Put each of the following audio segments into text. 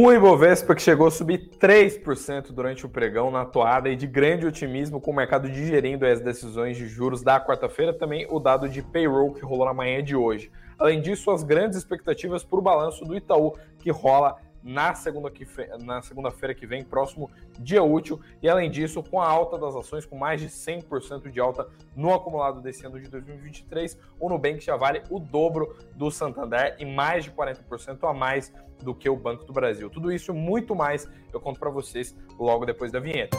O Ibovespa que chegou a subir 3% durante o pregão na toada e de grande otimismo com o mercado digerindo as decisões de juros da quarta-feira, também o dado de payroll que rolou na manhã de hoje. Além disso, as grandes expectativas para o balanço do Itaú que rola na segunda-feira na segunda que vem, próximo dia útil. E além disso, com a alta das ações, com mais de 100% de alta no acumulado desse ano de 2023, o Nubank já vale o dobro do Santander e mais de 40% a mais do que o Banco do Brasil. Tudo isso muito mais eu conto para vocês logo depois da vinheta.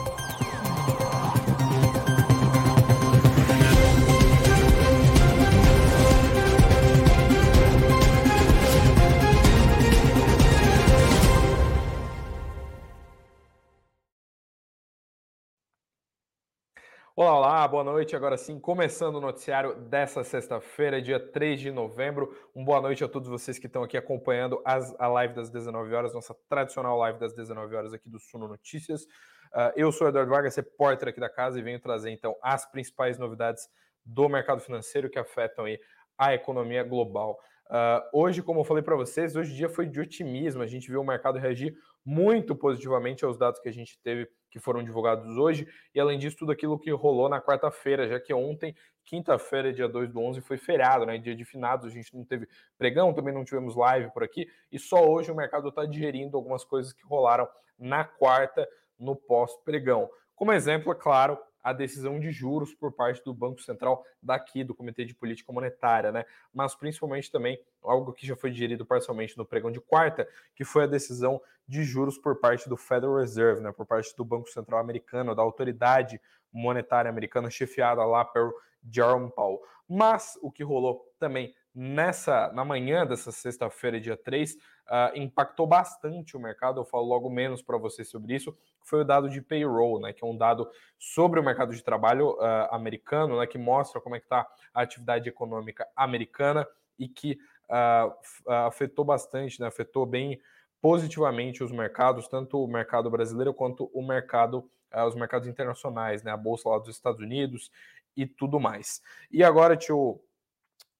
Olá, olá, boa noite. Agora sim, começando o noticiário dessa sexta-feira, dia 3 de novembro. Um boa noite a todos vocês que estão aqui acompanhando as, a live das 19 horas, nossa tradicional live das 19 horas aqui do Suno Notícias. Uh, eu sou Eduardo Vargas, repórter aqui da casa, e venho trazer então as principais novidades do mercado financeiro que afetam aí a economia global. Uh, hoje, como eu falei para vocês, hoje dia foi de otimismo. A gente viu o mercado reagir muito positivamente aos dados que a gente teve que foram divulgados hoje, e além disso, tudo aquilo que rolou na quarta-feira, já que ontem, quinta-feira, dia 2 do 11, foi feriado, né? Dia de finados, a gente não teve pregão, também não tivemos live por aqui, e só hoje o mercado está digerindo algumas coisas que rolaram na quarta, no pós-pregão. Como exemplo, é claro, a decisão de juros por parte do Banco Central daqui, do Comitê de Política Monetária, né? Mas principalmente também algo que já foi digerido parcialmente no pregão de quarta, que foi a decisão de juros por parte do Federal Reserve, né? Por parte do Banco Central americano, da autoridade monetária americana chefiada lá pelo Jerome Powell. Mas o que rolou também nessa na manhã dessa sexta-feira, dia 3, uh, impactou bastante o mercado. Eu falo logo menos para vocês sobre isso. Foi o dado de payroll, né, que é um dado sobre o mercado de trabalho uh, americano, né, que mostra como é que está a atividade econômica americana e que uh, afetou bastante, né, afetou bem positivamente os mercados, tanto o mercado brasileiro quanto o mercado, os mercados internacionais, né, a bolsa lá dos Estados Unidos e tudo mais. E agora, eu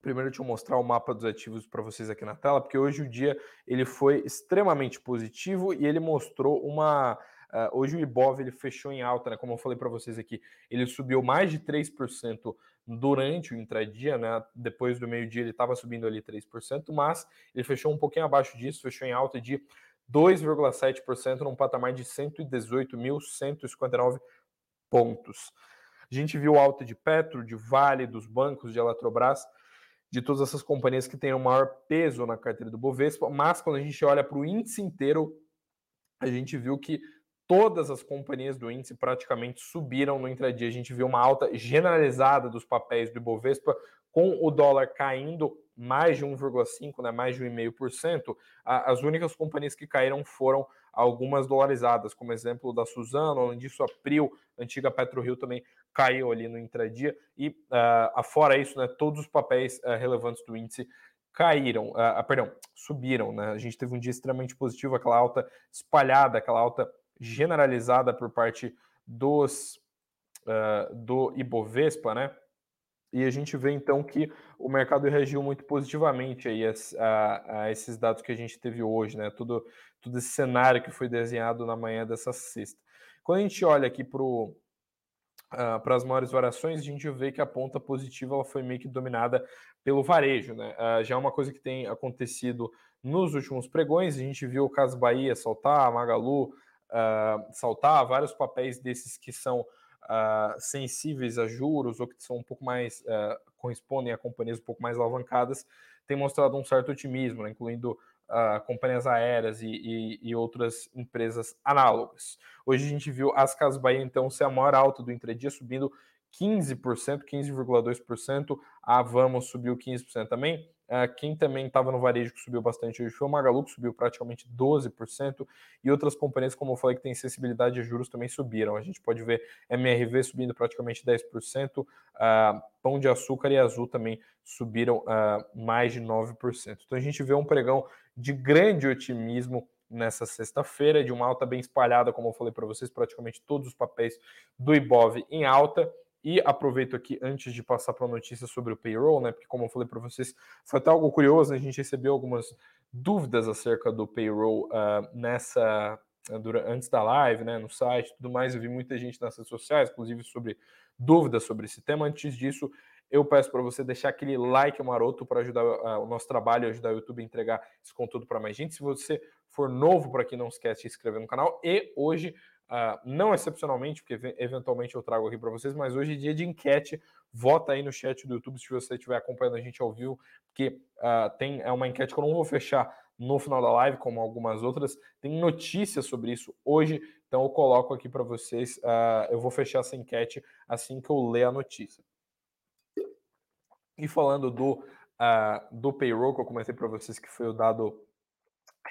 Primeiro, deixa eu mostrar o mapa dos ativos para vocês aqui na tela, porque hoje o dia ele foi extremamente positivo e ele mostrou uma. Uh, hoje o Ibov ele fechou em alta, né? Como eu falei para vocês aqui, ele subiu mais de 3% durante o intradia, né? Depois do meio-dia ele estava subindo ali 3%, mas ele fechou um pouquinho abaixo disso, fechou em alta de 2,7% num patamar de 118.159 pontos. A gente viu alta de Petro, de Vale, dos bancos, de Eletrobras de todas essas companhias que têm o maior peso na carteira do Bovespa, mas quando a gente olha para o índice inteiro, a gente viu que todas as companhias do índice praticamente subiram no intradia. A gente viu uma alta generalizada dos papéis do Ibovespa, com o dólar caindo mais de 1,5%, né, mais de 1,5%, as únicas companhias que caíram foram algumas dolarizadas, como exemplo da Suzano, além disso a Prio, antiga PetroRio também caiu ali no intradia, e uh, fora isso, né, todos os papéis uh, relevantes do índice caíram, uh, perdão, subiram, né? A gente teve um dia extremamente positivo, aquela alta espalhada, aquela alta generalizada por parte dos uh, do Ibovespa, né? E a gente vê então que o mercado reagiu muito positivamente aí a, a, a, esses dados que a gente teve hoje, né? Tudo, todo esse cenário que foi desenhado na manhã dessa sexta. Quando a gente olha aqui para uh, as maiores variações, a gente vê que a ponta positiva ela foi meio que dominada pelo varejo, né? Uh, já é uma coisa que tem acontecido nos últimos pregões, a gente viu o Caso Bahia saltar, a Magalu uh, saltar, vários papéis desses que são uh, sensíveis a juros ou que são um pouco mais uh, correspondem a companhias um pouco mais alavancadas, tem mostrado um certo otimismo, né, incluindo uh, companhias aéreas e, e, e, outras empresas análogas. Hoje a gente viu as Casas Bahia então ser a maior alta do intradia, subindo 15%, 15,2%. A Vamos subiu 15% também. Uh, quem também estava no varejo que subiu bastante hoje foi o Magalu, que subiu praticamente 12%, e outras companhias, como eu falei, que têm sensibilidade a juros também subiram. A gente pode ver MRV subindo praticamente 10%, uh, ah, Pão de Açúcar e Azul também subiram uh, mais de 9%. Então a gente vê um pregão de grande otimismo nessa sexta-feira, de uma alta bem espalhada, como eu falei para vocês, praticamente todos os papéis do Ibov em alta. E aproveito aqui antes de passar para a notícia sobre o payroll, né? Porque como eu falei para vocês, foi até algo curioso, né? a gente recebeu algumas dúvidas acerca do payroll uh, nessa antes da live, né, no site, tudo mais. Eu vi muita gente nas redes sociais, inclusive sobre dúvidas sobre esse tema. Antes disso, eu peço para você deixar aquele like maroto para ajudar uh, o nosso trabalho, ajudar o YouTube a entregar esse conteúdo para mais gente. Se você for novo por aqui, não esquece de se inscrever no canal. E hoje, uh, não excepcionalmente, porque eventualmente eu trago aqui para vocês, mas hoje é dia de enquete. Vota aí no chat do YouTube se você estiver acompanhando a gente ao vivo, porque uh, tem é uma enquete que eu não vou fechar no final da live, como algumas outras. Tem notícias sobre isso hoje, então eu coloco aqui para vocês. Uh, eu vou fechar essa enquete assim que eu ler a notícia. E falando do, do payroll que eu comentei para vocês, que foi o dado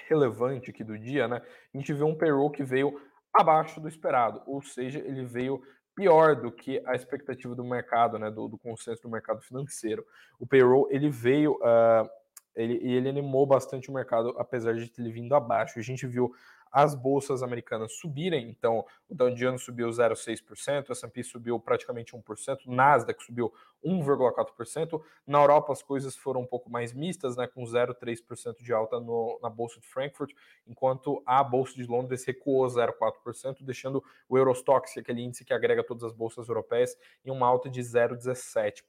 relevante aqui do dia, né? A gente vê um payroll que veio abaixo do esperado, ou seja, ele veio pior do que a expectativa do mercado, né, do, do consenso do mercado financeiro. O payroll ele veio uh, ele, ele animou bastante o mercado, apesar de ter vindo abaixo. A gente viu as bolsas americanas subirem, então o Dow Jones subiu 0,6%, o S&P subiu praticamente 1%, o Nasdaq subiu 1,4%. Na Europa as coisas foram um pouco mais mistas, né, com 0,3% de alta no, na bolsa de Frankfurt, enquanto a bolsa de Londres recuou 0,4%, deixando o Eurostoxx, é aquele índice que agrega todas as bolsas europeias, em uma alta de 0,17%.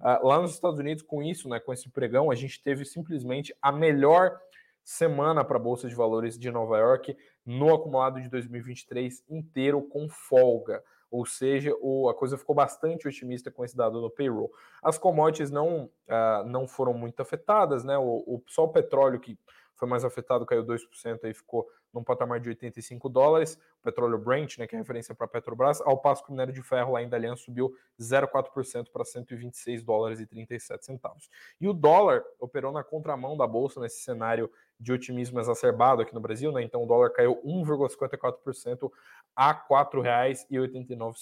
Uh, lá nos Estados Unidos, com isso, né, com esse pregão, a gente teve simplesmente a melhor semana para a Bolsa de Valores de Nova York no acumulado de 2023 inteiro com folga. Ou seja, o, a coisa ficou bastante otimista com esse dado no payroll. As commodities não, uh, não foram muito afetadas, né? O, o, só o petróleo que foi mais afetado, caiu 2%, aí ficou num patamar de 85 dólares. O petróleo Brent, né, que é referência para a Petrobras, ao passo que o minério de ferro lá em Dalian subiu 0,4% para 126 dólares e 37 centavos. E o dólar operou na contramão da bolsa nesse cenário de otimismo exacerbado aqui no Brasil, né? Então o dólar caiu 1,54% a R$ 4,89.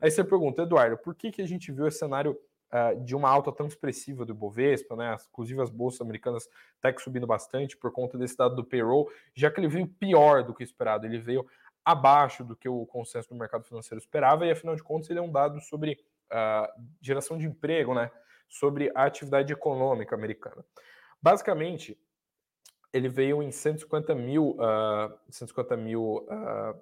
Aí você pergunta, Eduardo, por que, que a gente viu esse cenário uh, de uma alta tão expressiva do Ibovespa, né? Inclusive as bolsas americanas até que subindo bastante por conta desse dado do payroll, já que ele veio pior do que esperado, ele veio abaixo do que o consenso do mercado financeiro esperava, e afinal de contas ele é um dado sobre uh, geração de emprego, né? Sobre a atividade econômica americana. Basicamente, ele veio em 150 mil, uh, 150 mil uh,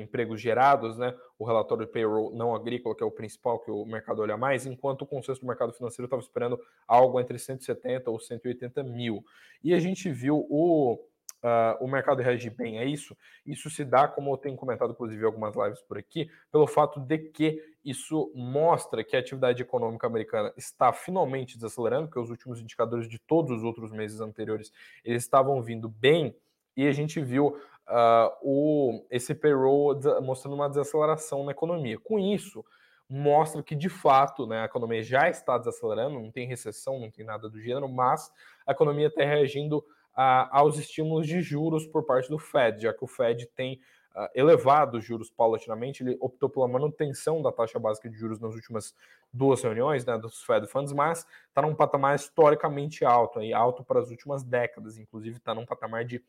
empregos gerados, né? O relatório de payroll não agrícola, que é o principal que o mercado olha mais, enquanto o consenso do mercado financeiro estava esperando algo entre 170 ou 180 mil. E a gente viu o uh, o mercado reagir bem a isso, isso se dá, como eu tenho comentado, inclusive, em algumas lives por aqui, pelo fato de que isso mostra que a atividade econômica americana está finalmente desacelerando, porque os últimos indicadores de todos os outros meses anteriores eles estavam vindo bem, e a gente viu uh, o, esse payroll mostrando uma desaceleração na economia. Com isso, mostra que de fato né, a economia já está desacelerando, não tem recessão, não tem nada do gênero, mas a economia está reagindo a, aos estímulos de juros por parte do Fed, já que o Fed tem uh, elevado os juros paulatinamente, ele optou pela manutenção da taxa básica de juros nas últimas duas reuniões né, dos Fed Funds, mas está num patamar historicamente alto, aí, alto para as últimas décadas, inclusive está num patamar de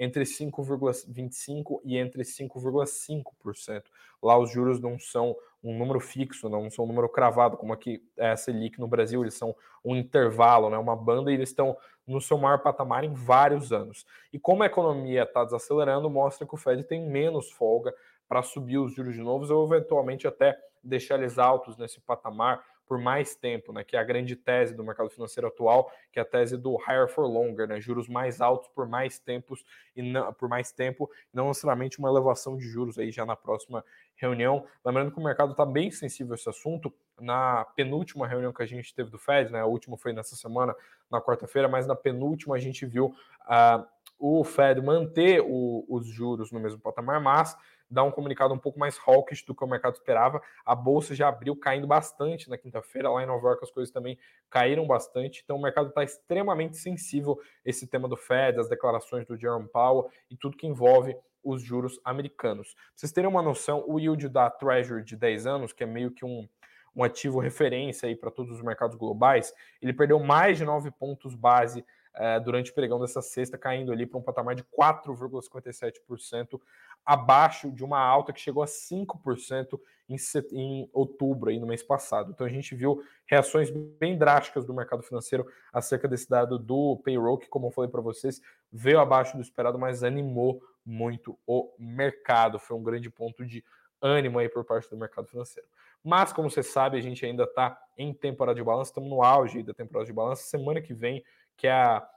entre 5,25% e entre 5,5%. Lá os juros não são um número fixo, não são um número cravado, como aqui é a Selic no Brasil, eles são um intervalo, né, uma banda, e eles estão no seu maior patamar em vários anos. E como a economia está desacelerando, mostra que o Fed tem menos folga para subir os juros de novo ou eventualmente até deixar eles altos nesse patamar por mais tempo, né? Que é a grande tese do mercado financeiro atual, que é a tese do higher for longer, né? Juros mais altos por mais tempos e não, por mais tempo, não necessariamente uma elevação de juros aí já na próxima reunião. Lembrando que o mercado está bem sensível a esse assunto. Na penúltima reunião que a gente teve do Fed, né? A última foi nessa semana, na quarta-feira, mas na penúltima a gente viu uh, o Fed manter o, os juros no mesmo patamar, mas dá um comunicado um pouco mais hawkish do que o mercado esperava. A bolsa já abriu caindo bastante na quinta-feira, lá em Nova York as coisas também caíram bastante, então o mercado está extremamente sensível esse tema do Fed, as declarações do Jerome Powell e tudo que envolve os juros americanos. Pra vocês terem uma noção, o yield da Treasury de 10 anos, que é meio que um, um ativo referência aí para todos os mercados globais, ele perdeu mais de 9 pontos base é, durante o pregão dessa sexta, caindo ali para um patamar de 4,57%, abaixo de uma alta que chegou a 5% em, em outubro, aí, no mês passado. Então a gente viu reações bem drásticas do mercado financeiro acerca desse dado do payroll, que, como eu falei para vocês, veio abaixo do esperado, mas animou muito o mercado. Foi um grande ponto de ânimo aí por parte do mercado financeiro. Mas, como você sabe, a gente ainda está em temporada de balanço, estamos no auge da temporada de balanço. Semana que vem, que é a,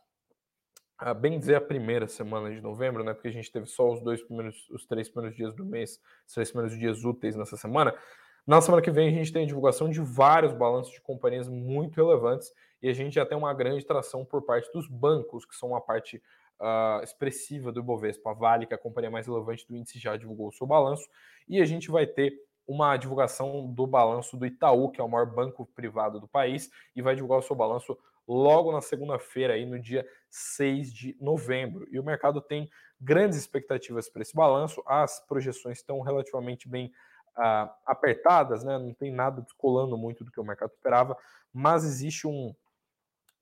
a, bem dizer a primeira semana de novembro, né? Porque a gente teve só os dois primeiros, os três primeiros dias do mês, os três primeiros dias úteis nessa semana. Na semana que vem a gente tem a divulgação de vários balanços de companhias muito relevantes e a gente já tem uma grande tração por parte dos bancos, que são uma parte uh, expressiva do Ibovespa. A Vale, que é a companhia mais relevante do índice, já divulgou o seu balanço e a gente vai ter uma divulgação do balanço do Itaú, que é o maior banco privado do país, e vai divulgar o seu balanço logo na segunda-feira, aí no dia 6 de novembro. E o mercado tem grandes expectativas para esse balanço, as projeções estão relativamente bem uh, apertadas, né? não tem nada descolando muito do que o mercado esperava, mas existe um,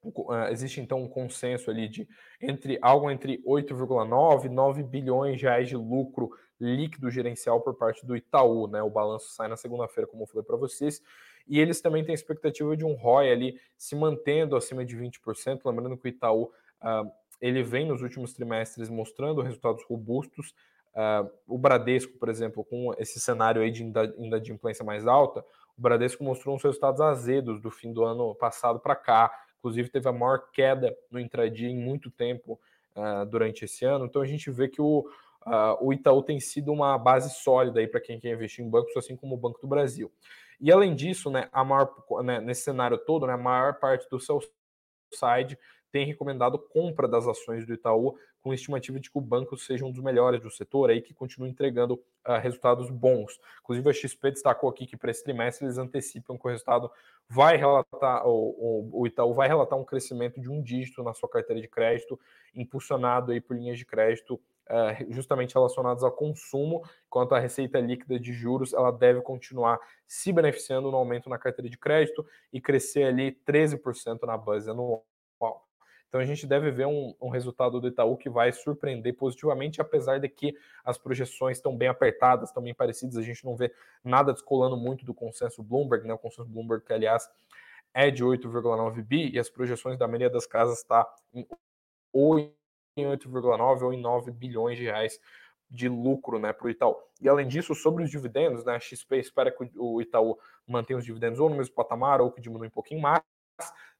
Uh, existe então um consenso ali de entre algo entre 8,9 e 9 bilhões de reais de lucro líquido gerencial por parte do Itaú, né? O balanço sai na segunda-feira, como eu falei para vocês, e eles também têm expectativa de um ROI ali se mantendo acima de 20%, lembrando que o Itaú uh, ele vem nos últimos trimestres mostrando resultados robustos. Uh, o Bradesco, por exemplo, com esse cenário aí de inadimplência mais alta, o Bradesco mostrou uns resultados azedos do fim do ano passado para cá inclusive teve a maior queda no intradia em muito tempo uh, durante esse ano. Então a gente vê que o, uh, o Itaú tem sido uma base sólida aí para quem quer investir em bancos, assim como o Banco do Brasil. E além disso, né, a maior, né, nesse cenário todo, né, a maior parte do seu side tem recomendado compra das ações do Itaú, com estimativa de que o banco seja um dos melhores do setor aí, que continue entregando uh, resultados bons. Inclusive, a XP destacou aqui que para esse trimestre eles antecipam que o resultado vai relatar, o, o, o Itaú vai relatar um crescimento de um dígito na sua carteira de crédito, impulsionado aí por linhas de crédito justamente relacionadas ao consumo, enquanto a receita líquida de juros ela deve continuar se beneficiando no aumento na carteira de crédito e crescer ali 13% na base anual. Então a gente deve ver um, um, resultado do Itaú que vai surpreender positivamente, apesar de que as projeções estão bem apertadas, estão bem parecidas. A gente não vê nada descolando muito do consenso Bloomberg, né? O consenso Bloomberg, que aliás é de 8,9 bi, e as projeções da maioria das casas está em, ou em 8,9 ou em 9 bilhões de reais de lucro né, para o Itaú. E além disso, sobre os dividendos, né, a XP espera que o Itaú mantenha os dividendos ou no mesmo patamar ou que diminua um pouquinho mais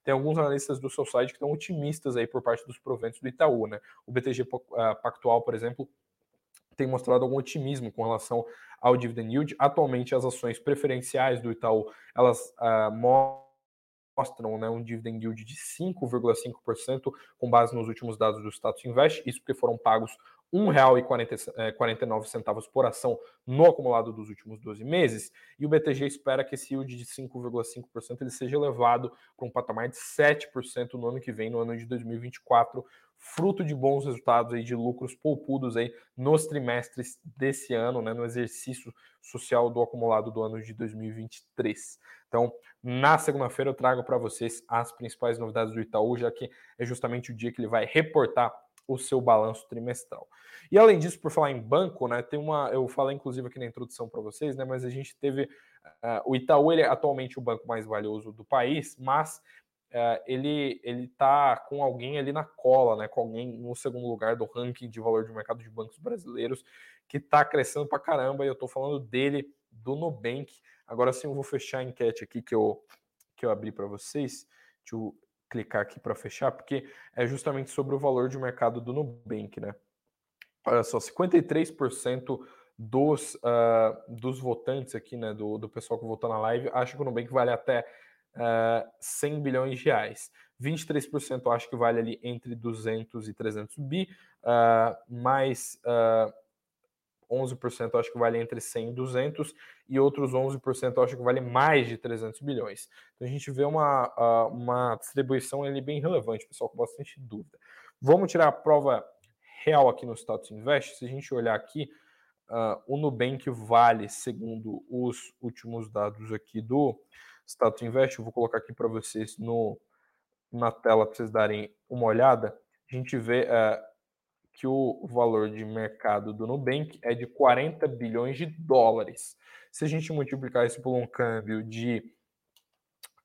tem alguns analistas do seu site que estão otimistas aí por parte dos proventos do Itaú, né? O BTG ah, Pactual, por exemplo, tem mostrado algum otimismo com relação ao dividend yield. Atualmente, as ações preferenciais do Itaú, elas uh, mostram né, um dividend yield de 5,5% com base nos últimos dados do Status Invest, isso porque foram pagos R$ 1,49 por ação no acumulado dos últimos 12 meses, e o BTG espera que esse yield de 5,5% ele seja elevado para um patamar de 7% no ano que vem, no ano de 2024, fruto de bons resultados aí de lucros poupudos aí nos trimestres desse ano, né, no exercício social do acumulado do ano de 2023. Então, na segunda-feira eu trago para vocês as principais novidades do Itaú, já que é justamente o dia que ele vai reportar o seu balanço trimestral. E além disso, por falar em banco, né, tem uma, eu falei inclusive aqui na introdução para vocês, né, mas a gente teve uh, o Itaú, ele é atualmente o banco mais valioso do país, mas uh, ele ele está com alguém ali na cola, né, com alguém no segundo lugar do ranking de valor de mercado de bancos brasileiros que está crescendo para caramba. E eu estou falando dele, do Nubank. Agora sim, eu vou fechar a enquete aqui que eu que eu abri para vocês. Deixa eu clicar aqui para fechar, porque é justamente sobre o valor de mercado do Nubank, né? Olha só, 53% dos, uh, dos votantes aqui, né, do, do pessoal que votou na live, acha que o Nubank vale até uh, 100 bilhões de reais. 23% acha que vale ali entre 200 e 300 bi, uh, mais uh, 11% acho que vale entre 100 e 200 e outros 11% acho que vale mais de 300 bilhões. Então a gente vê uma, uma distribuição ali bem relevante, pessoal, com bastante dúvida. Vamos tirar a prova real aqui no Status Invest. Se a gente olhar aqui, uh, o Nubank vale, segundo os últimos dados aqui do Status Invest, eu vou colocar aqui para vocês no, na tela para vocês darem uma olhada, a gente vê uh, que o valor de mercado do Nubank é de 40 bilhões de dólares. Se a gente multiplicar isso por um câmbio de,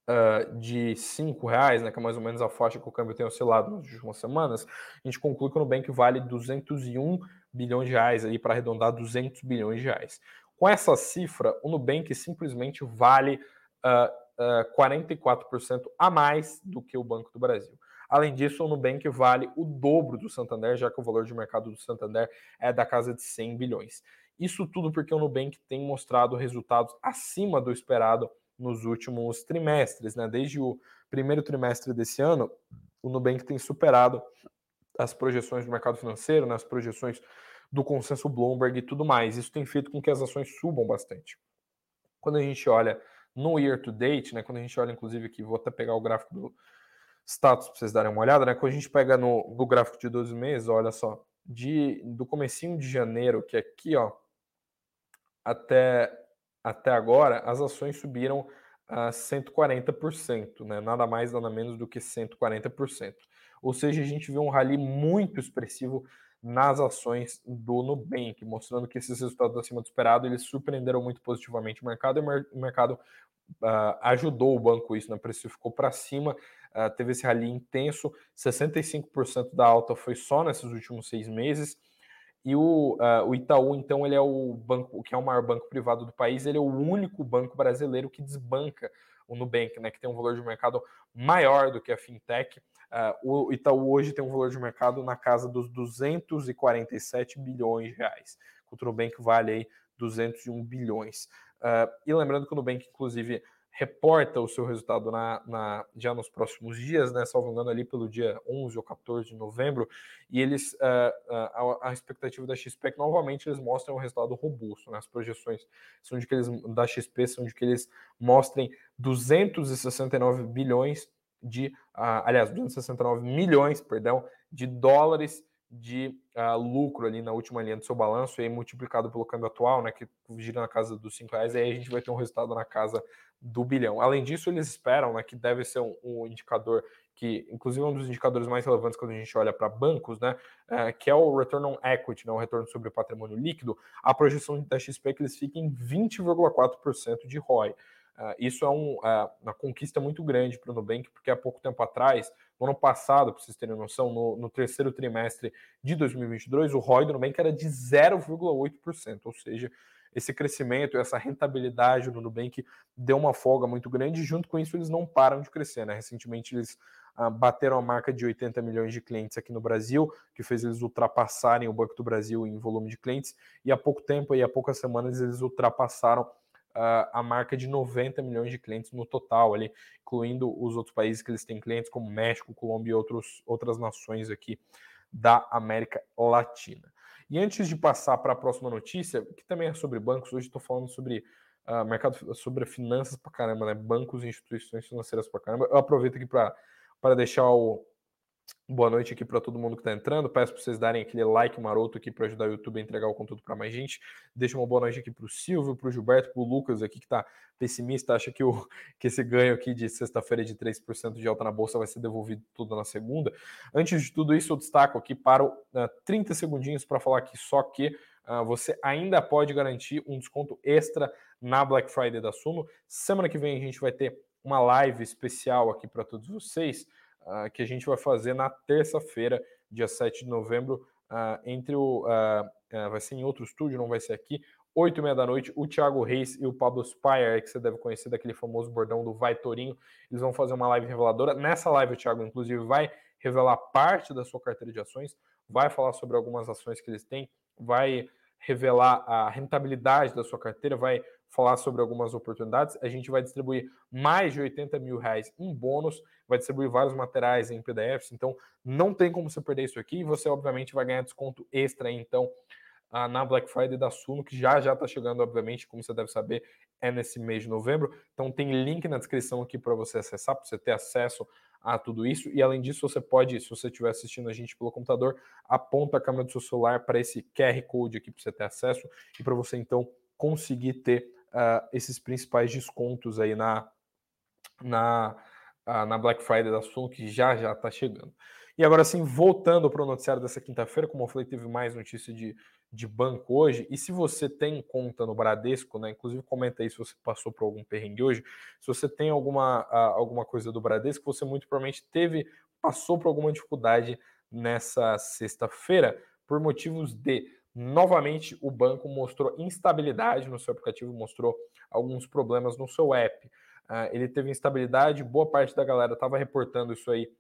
uh, de 5 reais, né, que é mais ou menos a faixa que o câmbio tem oscilado nas últimas semanas, a gente conclui que o Nubank vale 201 bilhões de reais, para arredondar 200 bilhões de reais. Com essa cifra, o Nubank simplesmente vale uh, uh, 44% a mais do que o Banco do Brasil. Além disso, o Nubank vale o dobro do Santander, já que o valor de mercado do Santander é da casa de 100 bilhões. Isso tudo porque o Nubank tem mostrado resultados acima do esperado nos últimos trimestres. Né? Desde o primeiro trimestre desse ano, o Nubank tem superado as projeções do mercado financeiro, né? as projeções do consenso Bloomberg e tudo mais. Isso tem feito com que as ações subam bastante. Quando a gente olha no year to date, né, quando a gente olha inclusive aqui, vou até pegar o gráfico do status para vocês darem uma olhada, né? Quando a gente pega no, no gráfico de 12 meses, olha só, de do comecinho de janeiro, que é aqui, ó, até até agora, as ações subiram a 140%, né? Nada mais, nada menos do que 140%. Ou seja, a gente vê um rally muito expressivo nas ações do Nubank, mostrando que esses resultados acima do esperado eles surpreenderam muito positivamente o mercado e o mercado uh, ajudou o banco isso, né? O preço ficou para cima, uh, teve esse rally intenso, 65% da alta foi só nesses últimos seis meses. E o, uh, o Itaú, então, ele é o banco, que é o maior banco privado do país, ele é o único banco brasileiro que desbanca o Nubank, né, que tem um valor de mercado maior do que a fintech. Uh, o Itaú hoje tem um valor de mercado na casa dos 247 bilhões de reais. O Nubank vale aí 201 bilhões. Uh, e lembrando que o Nubank, inclusive, reporta o seu resultado na, na, já nos próximos dias, né, salvo engano ali pelo dia 11 ou 14 de novembro, e eles, uh, uh, a, a, expectativa da XP é que novamente eles mostrem um resultado robusto, né, as projeções são de que eles, da XP são de que eles mostrem 269 bilhões de, uh, aliás, 269 milhões, perdão, de dólares de uh, lucro ali na última linha do seu balanço, e aí multiplicado pelo câmbio atual, né, que gira na casa dos 5 reais, aí a gente vai ter um resultado na casa do bilhão. Além disso, eles esperam né, que deve ser um, um indicador que, inclusive, é um dos indicadores mais relevantes quando a gente olha para bancos, né, é, que é o return on equity, né, o retorno sobre o patrimônio líquido, a projeção da XP é que eles fiquem 20,4% de ROI. Uh, isso é um, uh, uma conquista muito grande para o Nubank, porque há pouco tempo atrás, no ano passado, para vocês terem noção, no, no, terceiro trimestre de 2022, o ROI do Nubank era de 0,8%, ou seja, esse crescimento, essa rentabilidade do Nubank deu uma folga muito grande, e junto com isso eles não param de crescer. Né? Recentemente eles uh, bateram a marca de 80 milhões de clientes aqui no Brasil, que fez eles ultrapassarem o Banco do Brasil em volume de clientes, e há pouco tempo, aí, há poucas semanas, eles ultrapassaram a marca de 90 milhões de clientes no total, ali, incluindo os outros países que eles têm clientes, como México, Colômbia e outros, outras nações aqui da América Latina. E antes de passar para a próxima notícia, que também é sobre bancos, hoje estou falando sobre uh, mercado, sobre finanças para caramba, né? Bancos e instituições financeiras para caramba. Eu aproveito aqui para deixar o, Boa noite aqui para todo mundo que está entrando. Peço para vocês darem aquele like maroto aqui para ajudar o YouTube a entregar o conteúdo para mais gente. Deixa uma boa noite aqui para o Silvio, para o Gilberto, para o Lucas aqui que está pessimista, acha que, o, que esse ganho aqui de sexta-feira de 3% de alta na bolsa vai ser devolvido tudo na segunda. Antes de tudo isso, eu destaco aqui para uh, 30 segundinhos para falar aqui só que uh, você ainda pode garantir um desconto extra na Black Friday da Suno. Semana que vem a gente vai ter uma live especial aqui para todos vocês uh, que a gente vai fazer na terça-feira, dia 7 de novembro, uh, entre o. Uh, vai ser em outro estúdio, não vai ser aqui. 8 e meia da noite, o Thiago Reis e o Pablo Spire, que você deve conhecer daquele famoso bordão do Vai Torinho, eles vão fazer uma live reveladora. Nessa live, o Thiago, inclusive, vai revelar parte da sua carteira de ações, vai falar sobre algumas ações que eles têm, vai revelar a rentabilidade da sua carteira, vai falar sobre algumas oportunidades. A gente vai distribuir mais de 80 mil reais em bônus, vai distribuir vários materiais em PDFs, então não tem como você perder isso aqui. E você, obviamente, vai ganhar desconto extra, então, na Black Friday da Suno, que já já está chegando, obviamente, como você deve saber, é nesse mês de novembro. Então, tem link na descrição aqui para você acessar, para você ter acesso a tudo isso. E além disso, você pode, se você estiver assistindo a gente pelo computador, aponta a câmera do seu celular para esse QR Code aqui para você ter acesso e para você então conseguir ter uh, esses principais descontos aí na, na, uh, na Black Friday da Sul, que já já está chegando. E agora sim, voltando para o noticiário dessa quinta-feira, como eu falei, teve mais notícia de, de banco hoje. E se você tem conta no Bradesco, né? Inclusive, comenta aí se você passou por algum perrengue hoje. Se você tem alguma, alguma coisa do Bradesco, você muito provavelmente teve, passou por alguma dificuldade nessa sexta-feira, por motivos de novamente o banco mostrou instabilidade no seu aplicativo, mostrou alguns problemas no seu app. Uh, ele teve instabilidade, boa parte da galera estava reportando isso aí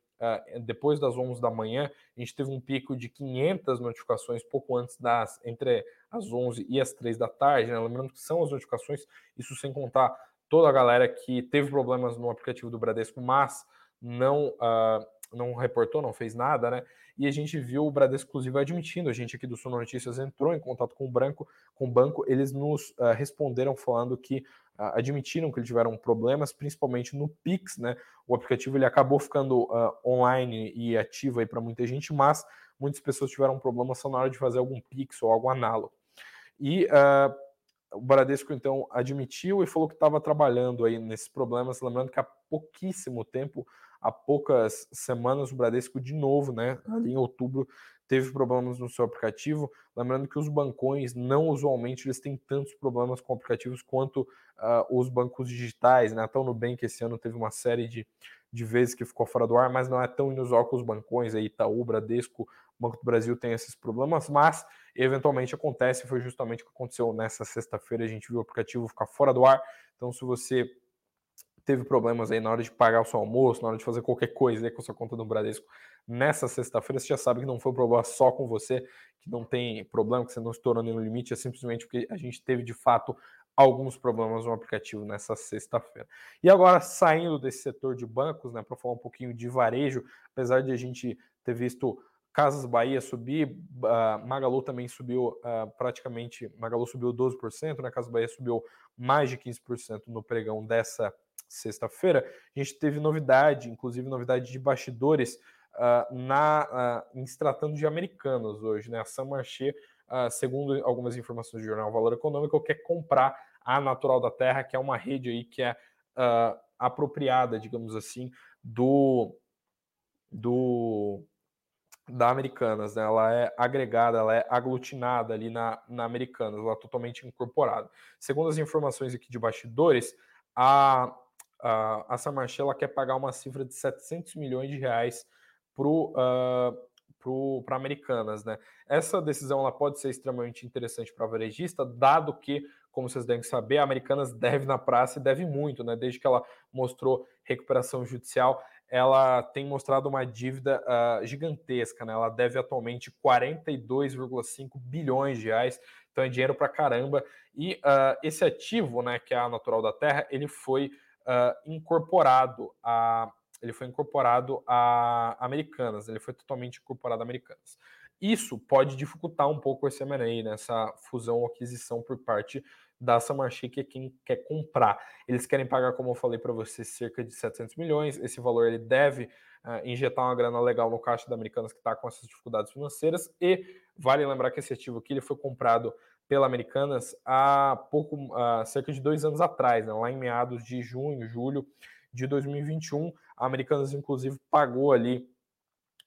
depois das 11 da manhã. A gente teve um pico de 500 notificações pouco antes das, entre as 11 e as 3 da tarde. Né? Lembrando que são as notificações, isso sem contar toda a galera que teve problemas no aplicativo do Bradesco, mas não. Uh, não reportou, não fez nada, né? E a gente viu o Bradesco, inclusive, admitindo, a gente aqui do Sono Notícias entrou em contato com o, branco, com o banco, eles nos uh, responderam falando que uh, admitiram que eles tiveram problemas, principalmente no Pix, né? O aplicativo ele acabou ficando uh, online e ativo aí para muita gente, mas muitas pessoas tiveram problemas só na hora de fazer algum Pix ou algo análogo. E o Bradesco então admitiu e falou que estava trabalhando aí nesses problemas, lembrando que há pouquíssimo tempo há poucas semanas o Bradesco de novo, né, ali em outubro, teve problemas no seu aplicativo. Lembrando que os bancões não usualmente eles têm tantos problemas com aplicativos quanto uh, os bancos digitais, né? Até o Nubank esse ano teve uma série de, de vezes que ficou fora do ar, mas não é tão inusual que os bancões aí, Itaú, Bradesco, Banco do Brasil tem esses problemas, mas eventualmente acontece, foi justamente o que aconteceu nessa sexta-feira, a gente viu o aplicativo ficar fora do ar. Então, se você teve problemas aí na hora de pagar o seu almoço, na hora de fazer qualquer coisa aí com sua conta do Bradesco nessa sexta-feira, você já sabe que não foi um problema só com você, que não tem problema, que você não estourou nenhum limite, é simplesmente porque a gente teve de fato alguns problemas no aplicativo nessa sexta-feira. E agora, saindo desse setor de bancos, né, para falar um pouquinho de varejo, apesar de a gente ter visto Casas Bahia subir, uh, Magalu também subiu uh, praticamente, Magalu subiu 12%, né, Casas Bahia subiu mais de 15% no pregão dessa sexta-feira, a gente teve novidade, inclusive novidade de bastidores uh, na, uh, em se tratando de americanos hoje, né? A Samarché, uh, segundo algumas informações do jornal Valor Econômico, quer comprar a Natural da Terra, que é uma rede aí que é uh, apropriada, digamos assim, do, do da Americanas, né? Ela é agregada, ela é aglutinada ali na, na Americanas, ela é totalmente incorporada. Segundo as informações aqui de bastidores, a a, a Samarchella quer pagar uma cifra de 700 milhões de reais para uh, para Americanas, né? Essa decisão ela pode ser extremamente interessante para varejista, dado que, como vocês devem saber, a Americanas deve na praça e deve muito, né? Desde que ela mostrou recuperação judicial, ela tem mostrado uma dívida uh, gigantesca, né? Ela deve atualmente 42,5 bilhões de reais, então é dinheiro para caramba. E uh, esse ativo, né, que é a natural da terra, ele foi uh, incorporado a ele foi incorporado a Americanas, ele foi totalmente incorporado a Americanas. Isso pode dificultar um pouco esse M&A, nessa né, fusão ou aquisição por parte da Samarchi, que é quem quer comprar. Eles querem pagar, como eu falei para você, cerca de 700 milhões. Esse valor ele deve uh, injetar uma grana legal no caixa da Americanas, que está com essas dificuldades financeiras. E vale lembrar que esse ativo aqui ele foi comprado pela Americanas há pouco, há cerca de dois anos atrás, né? lá em meados de junho, julho de 2021. A Americanas, inclusive, pagou ali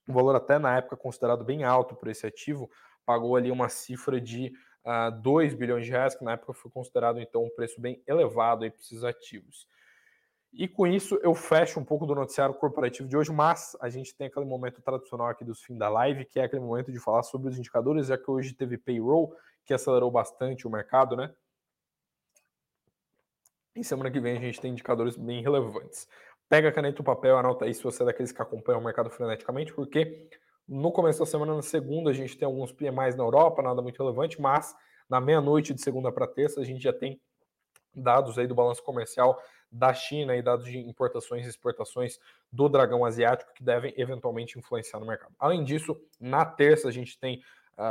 um valor até na época considerado bem alto por esse ativo, pagou ali uma cifra de uh, ah, 2 bilhões de reais, que na época foi considerado então um preço bem elevado para esses ativos. E com isso eu fecho um pouco do noticiário corporativo de hoje, mas a gente tem aquele momento tradicional aqui dos fim da live, que é aquele momento de falar sobre os indicadores, já que hoje teve payroll, que acelerou bastante o mercado, né? E semana que vem a gente tem indicadores bem relevantes. Pega a caneta e o papel, anota aí se você é daqueles que acompanham o mercado freneticamente, porque no começo da semana, na segunda, a gente tem alguns PMIs na Europa, nada muito relevante, mas na meia-noite de segunda para terça a gente já tem dados aí do balanço comercial da China e dados de importações e exportações do dragão asiático que devem eventualmente influenciar no mercado. Além disso, na terça a gente tem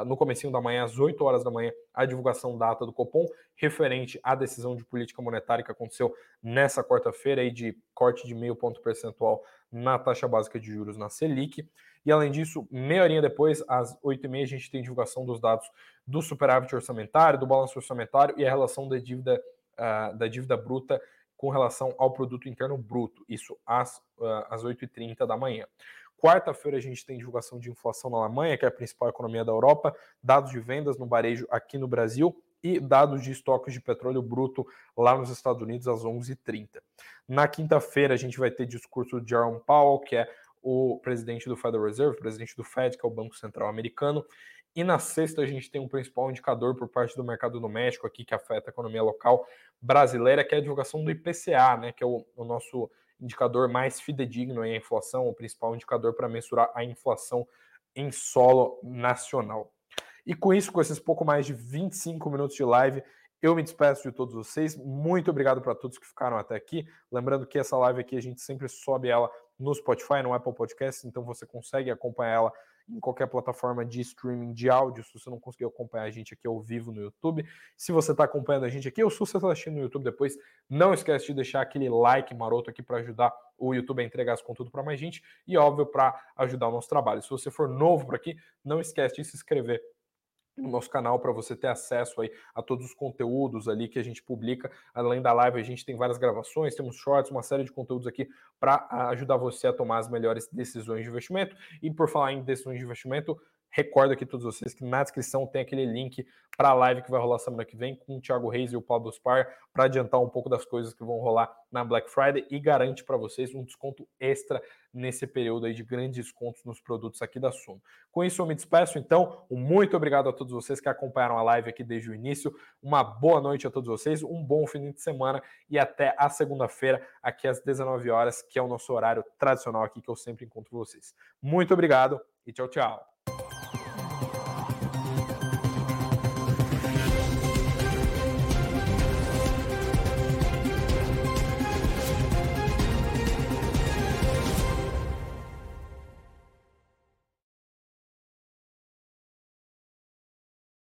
no comecinho da manhã, às 8 horas da manhã, a divulgação da ata do Copom referente à decisão de política monetária que aconteceu nessa quarta-feira aí de corte de meio ponto percentual na taxa básica de juros na Selic. E além disso, meia horinha depois, às 8h30, a gente tem divulgação dos dados do superávit orçamentário, do balanço orçamentário e a relação da dívida, uh, da dívida bruta com relação ao produto interno bruto, isso às, uh, às 8h30 da manhã. Quarta-feira a gente tem divulgação de inflação na Alemanha, que é a principal economia da Europa, dados de vendas no varejo aqui no Brasil e dados de estoques de petróleo bruto lá nos Estados Unidos às 11h30. Na quinta-feira a gente vai ter discurso de Jerome Powell, que é o presidente do Federal Reserve, presidente do Fed, que é o Banco Central Americano. E na sexta a gente tem um principal indicador por parte do mercado doméstico aqui que afeta a economia local brasileira, que é a divulgação do IPCA, né, que é o, o nosso indicador mais fidedigno em inflação, o principal indicador para mensurar a inflação em solo nacional. E com isso, com esses pouco mais de 25 minutos de live, eu me despeço de todos vocês. Muito obrigado para todos que ficaram até aqui. Lembrando que essa live aqui a gente sempre sobe ela no Spotify, no Apple Podcast, então você consegue acompanhar ela em qualquer plataforma de streaming de áudio, se você não conseguiu acompanhar a gente aqui ao vivo no YouTube. Se você está acompanhando a gente aqui, ou se você está assistindo no YouTube depois, não esquece de deixar aquele like maroto aqui para ajudar o YouTube a entregar esse conteúdo para mais gente e, óbvio, para ajudar o nosso trabalho. Se você for novo por aqui, não esquece de se inscrever no nosso canal para você ter acesso aí a todos os conteúdos ali que a gente publica. Além da live, a gente tem várias gravações, temos shorts, uma série de conteúdos aqui para ajudar você a tomar as melhores decisões de investimento. E por falar em decisões de investimento, Recordo aqui todos vocês que na descrição tem aquele link para a live que vai rolar semana que vem com o Thiago Reis e o Pablo Spar para adiantar um pouco das coisas que vão rolar na Black Friday e garante para vocês um desconto extra nesse período aí de grandes descontos nos produtos aqui da Suno. Com isso eu me despeço então, um muito obrigado a todos vocês que acompanharam a live aqui desde o início, uma boa noite a todos vocês, um bom fim de semana e até a segunda-feira aqui às 19 horas, que é o nosso horário tradicional aqui que eu sempre encontro vocês. Muito obrigado e tchau, tchau.